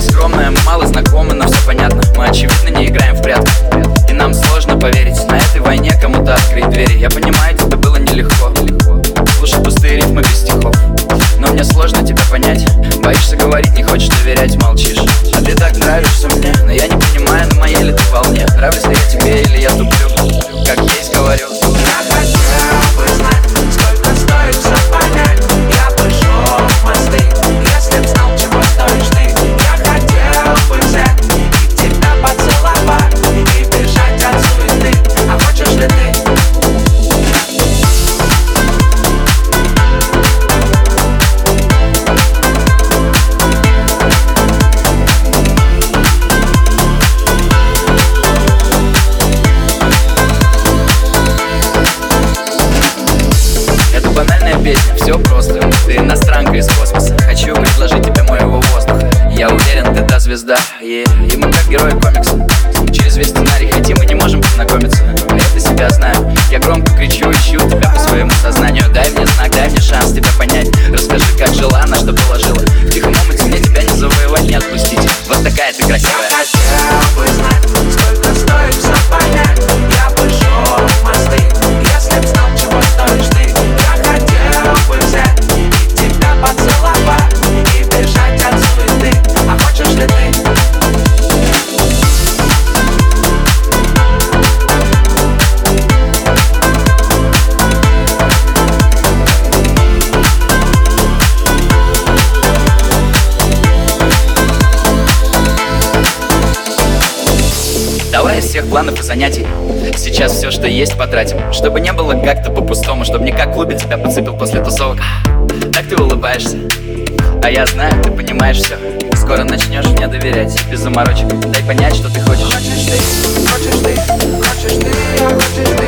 наверное, мало знакомы, но все понятно. Мы очевидно не играем в прятки. И нам сложно поверить На этой войне кому-то открыть двери. Я понимаю, тебе было нелегко. Слушай пустые рифмы без стихов. Но мне сложно тебя понять. Боишься говорить, не хочешь доверять, молчишь. А ты так нравишься мне Но я не понимаю, на моей ли ты волне. Нравлюсь ли я тебе иностранка из космоса. Хочу предложить тебе моего воздуха. Я уверен, ты та звезда yeah. И мы как герои комикса. Через весь сценарий хотим и не можем познакомиться. Я себя знаю. Я громко кричу, ищу тебя по своему сознанию. Дай мне знак, дай мне шанс тебя понять. Расскажи, как жила, на что положила. В тихом омуте мне тебя не завоевать, не отпустить. Вот такая ты красивая всех планов и занятий. Сейчас все, что есть, потратим. Чтобы не было как-то по-пустому Чтобы не как в клубе тебя подцепил после тусовок. Так ты улыбаешься. А я знаю, ты понимаешь все Скоро начнешь мне доверять Без заморочек. Дай понять, что ты хочешь. Хочешь ты, хочешь ты, хочешь ты, а хочешь